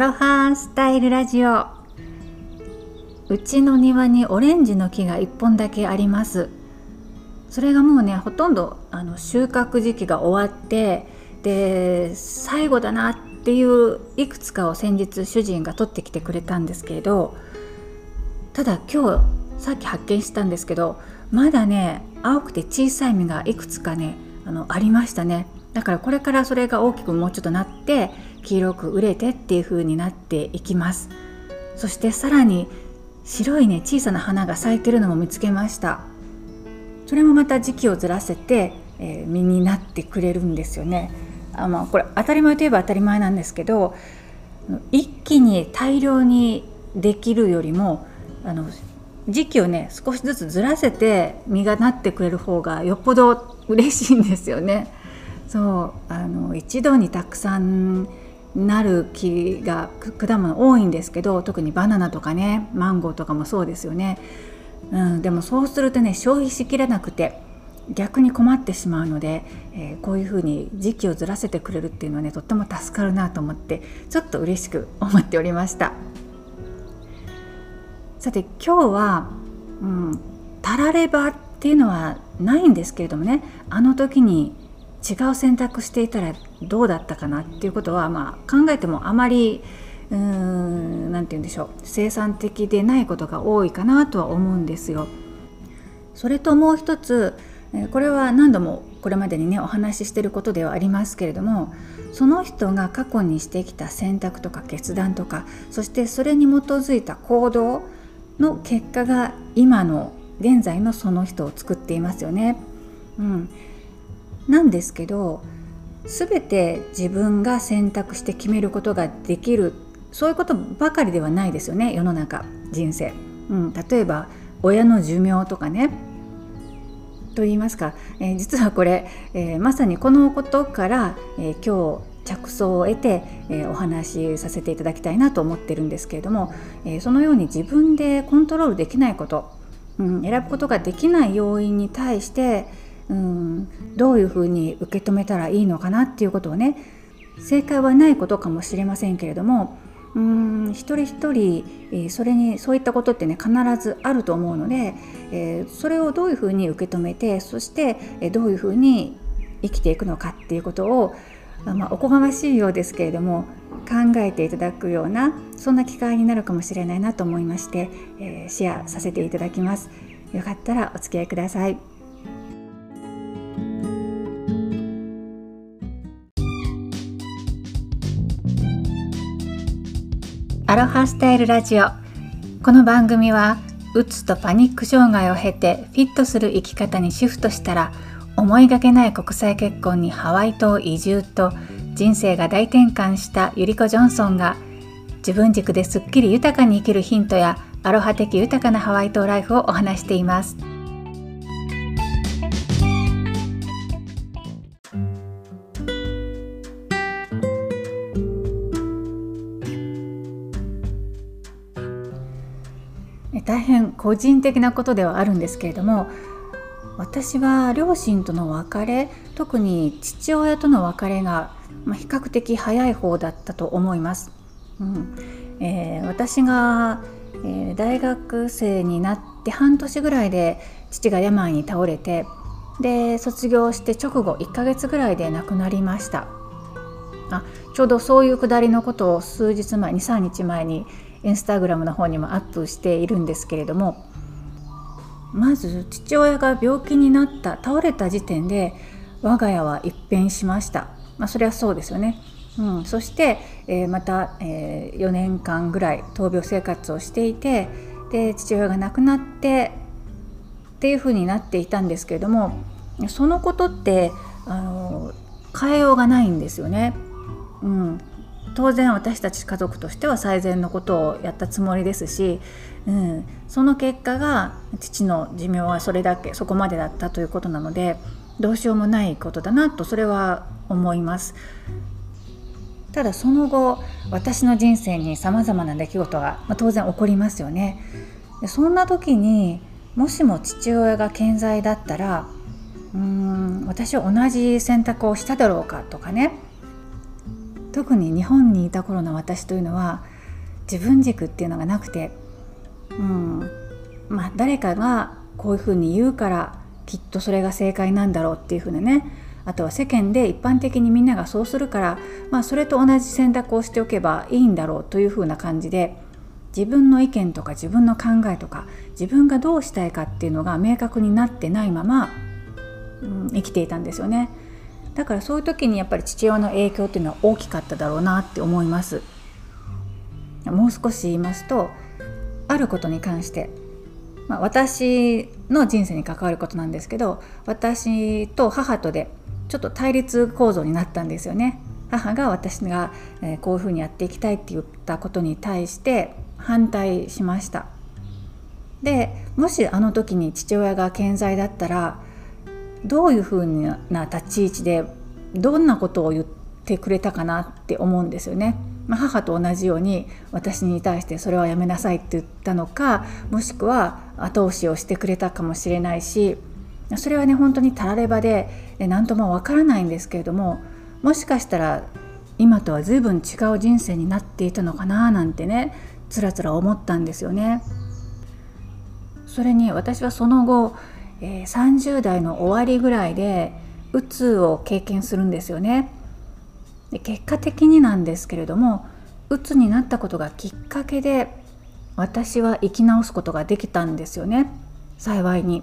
ロハスタイルラジオ。うちの庭にオレンジの木が1本だけあります。それがもうねほとんどあの収穫時期が終わってで最後だなっていういくつかを先日主人が取ってきてくれたんですけれどただ今日さっき発見したんですけどまだね青くて小さい実がいくつかねあのありましたね。だからこれからそれが大きくもうちょっとなって黄色く熟れてっていう風になっていきます。そしてさらに白いね小さな花が咲いてるのも見つけました。それもまた時期をずらせて、えー、実になってくれるんですよね。あまあこれ当たり前といえば当たり前なんですけど一気に大量にできるよりもあの時期をね少しずつずらせて実がなってくれる方がよっぽど嬉しいんですよね。そうあの一度にたくさんなる木が果物多いんですけど特にバナナとかねマンゴーとかもそうですよね、うん、でもそうするとね消費しきれなくて逆に困ってしまうので、えー、こういうふうに時期をずらせてくれるっていうのはねとっても助かるなと思ってちょっと嬉しく思っておりました。さて今日は、うん、たらればっていうのはないんですけれどもねあの時に違う選択していたらどうだったかなっていうことは、まあ、考えてもあまりうーん何て言うんでしょう生産的でないことが多いかなとは思うんですよ。それともう一つこれは何度もこれまでにねお話ししてることではありますけれどもその人が過去にしてきた選択とか決断とかそしてそれに基づいた行動の結果が今の現在のその人を作っていますよね。うん、なんですけど全て自分が選択して決めることができるそういうことばかりではないですよね世の中人生、うん、例えば親の寿命とかね。と言いますか、えー、実はこれ、えー、まさにこのことから、えー、今日着想を得て、えお話しさせていただきたいなと思ってるんですけれども、えそのように自分でコントロールできないこと、うん、選ぶことができない要因に対してうんどういうふうに受け止めたらいいのかなっていうことをね正解はないことかもしれませんけれどもうん一人一人、それにそういったことってね必ずあると思うので、え、それをどういうふうに受け止めてそして、どういうふうに生きていくのかっていうことを、まあ、おこがましいようですけれども考えていただくようなそんな機会になるかもしれないなと思いまして、えシェアさせていただきます。よかったらお付き合いください。アロハスタイルラジオこの番組はうつとパニック障害を経てフィットする生き方にシフトしたら思いがけない国際結婚にハワイ島移住と人生が大転換したゆりこ・ジョンソンが自分軸ですっきり豊かに生きるヒントやアロハ的豊かなハワイ島ライフをお話しています。個人的なことではあるんですけれども私は両親との別れ特に父親との別れが、ま、比較的早い方だったと思います。うんえー、私が、えー、大学生になって半年ぐらいで父が病に倒れてで卒業して直後1ヶ月ぐらいで亡くなりましたあちょうどそういうくだりのことを数日前23日前にインスタグラムの方にもアップしているんですけれどもまず父親が病気になった倒れた時点で我が家は一変しました、まあ、それはそうですよね、うん、そして、えー、また、えー、4年間ぐらい闘病生活をしていてで父親が亡くなってっていうふうになっていたんですけれどもそのことってあの変えようがないんですよね。うん、当然私たち家族としては最善のことをやったつもりですし、うん、その結果が父の寿命はそれだけそこまでだったということなのでどうしようもないことだなとそれは思います。ただその後私の人生にさまざまな出来事が、まあ、当然起こりますよね。でそんな時にもしも父親が健在だったらうーん私は同じ選択をしただろうかとかね特に日本にいた頃の私というのは自分軸っていうのがなくて、うんまあ、誰かがこういうふうに言うからきっとそれが正解なんだろうっていうふうなねあとは世間で一般的にみんながそうするから、まあ、それと同じ選択をしておけばいいんだろうというふうな感じで自分の意見とか自分の考えとか自分がどうしたいかっていうのが明確になってないまま、うん、生きていたんですよね。だからそういう時にやっぱり父親の影響っていうのは大きかっただろうなって思いますもう少し言いますとあることに関してまあ、私の人生に関わることなんですけど私と母とでちょっと対立構造になったんですよね。母が私がこういうふうにやっていきたいって言ったことに対して反対しましたでもしあの時に父親が健在だったらどういうふうな立ち位置でどんなことを言ってくれたかなって思うんですよね。まあ、母と同じように私に対してそれはやめなさいって言ったのかもしくは後押しをしてくれたかもしれないしそれはね本当にたらればで何ともわからないんですけれどももしかしたら今とは随分違う人生になっていたのかななんてねつらつら思ったんですよね。それに私はその後、えー、30代の終わりぐらいでうつを経験するんですよね。で結果的になんですけれどもうつになったことがきっかけで私は生き直すことができたんですよね幸いに。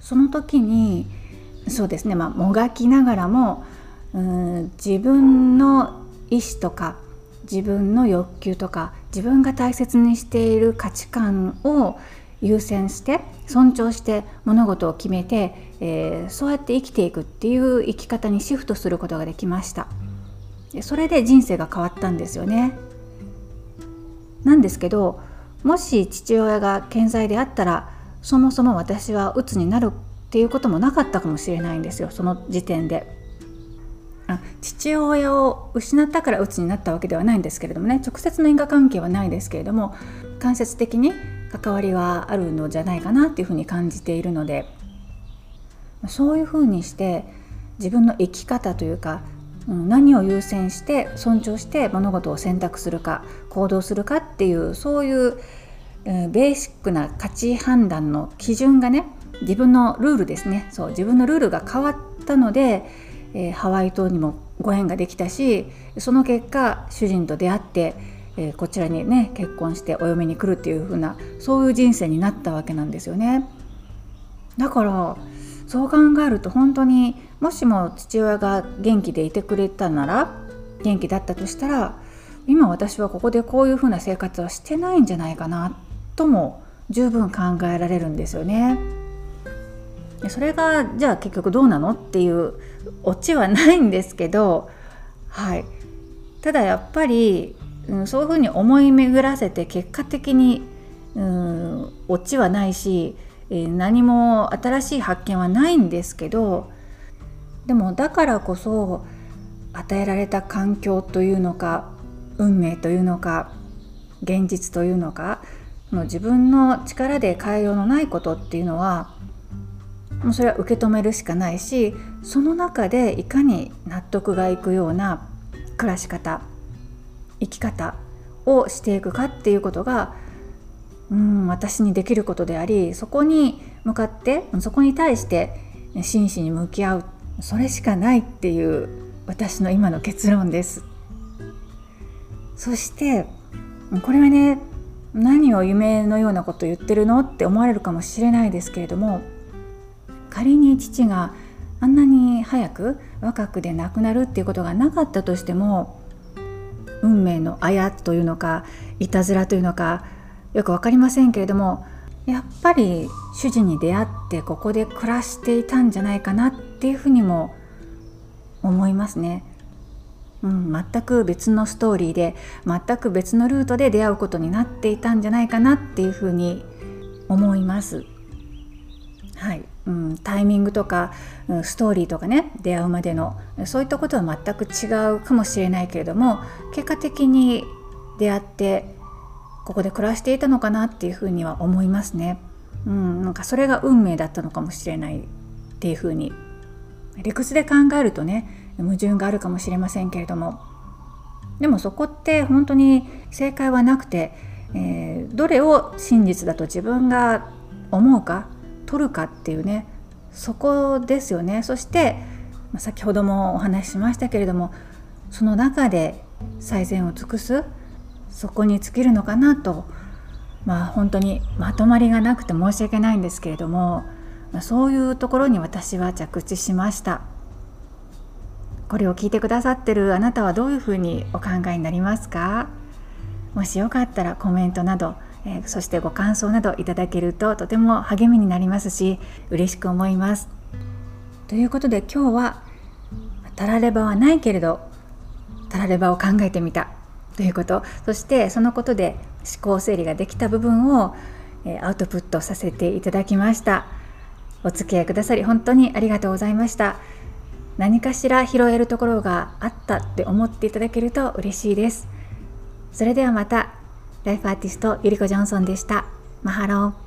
その時にそうですねまあもがきながらもうん自分の意思とか自分の欲求とか自分が大切にしている価値観を優先して尊重して物事を決めて、えー、そうやって生きていくっていう生き方にシフトすることができました。それで人生が変わったんですよね。なんですけどもし父親が健在であったらそもそも私は鬱になるっていうこともなかったかもしれないんですよその時点で。父親を失ったから鬱になったわけではないんですけれどもね直接の因果関係はないですけれども間接的に関わりはあるのじゃないかなっていうふうに感じているのでそういうふうにして自分の生き方というか何を優先して尊重して物事を選択するか行動するかっていうそういうベーシックな価値判断の基準がね自分のルールですね。そう自分のルールが変わったので、えー、ハワイ島にもご縁ができたしその結果主人と出会って、えー、こちらにね結婚してお嫁に来るっていう風なそういう人生になったわけなんですよね。だからそう考えると本当にもしも父親が元気でいてくれたなら元気だったとしたら今私はここでこういうふうな生活はしてないんじゃないかなとも十分考えられるんですよね。それがじゃあ結局どうなのっていうオチはないんですけど、はい、ただやっぱり、うん、そういうふうに思い巡らせて結果的に、うん、オチはないしえ何も新しい発見はないんですけどでもだからこそ与えられた環境というのか運命というのか現実というのかの自分の力で変えようのないことっていうのはもうそれは受け止めるしかないしその中でいかに納得がいくような暮らし方生き方をしていくかっていうことがうん私にできることでありそこに向かってそこに対して真摯に向き合う。それしかないっていう私の今の結論です。そしてこれはね何を夢のようなこと言ってるのって思われるかもしれないですけれども仮に父があんなに早く若くで亡くなるっていうことがなかったとしても運命のあやというのかいたずらというのかよく分かりませんけれどもやっぱり主人に出会ってここで暮らしていたんじゃないかなっていうふうにも思いますね。うん、全く別のストーリーで全く別のルートで出会うことになっていたんじゃないかなっていうふうに思います。はい、うん、タイミングとか、うん、ストーリーとかね出会うまでのそういったことは全く違うかもしれないけれども結果的に出会ってここで暮らしていたのかなっていうふうには思いますね。うん、なんかそれが運命だったのかもしれないっていうふうに理屈で考えるとね矛盾があるかもしれませんけれどもでもそこって本当に正解はなくて、えー、どれを真実だと自分が思うか取るかっていうねそこですよね。そして先ほどもお話ししましたけれどもその中で最善を尽くすそこに尽きるのかなとまあ本当にまとまりがなくて申し訳ないんですけれどもそういうところに私は着地しました。これを聞いてくださってるあなたはどういうふうにお考えになりますか？もしよかったらコメントなど、え、そしてご感想などいただけるととても励みになりますし嬉しく思います。ということで今日はたらればはないけれどたらればを考えてみた。ということ。そしてそのことで思考整理ができた部分をアウトプットさせていただきました。お付き合いくださり本当にありがとうございました。何かしら拾えるところがあったって思っていただけると嬉しいです。それではまたライフアーティストゆりこジョンソンでした。マハロー。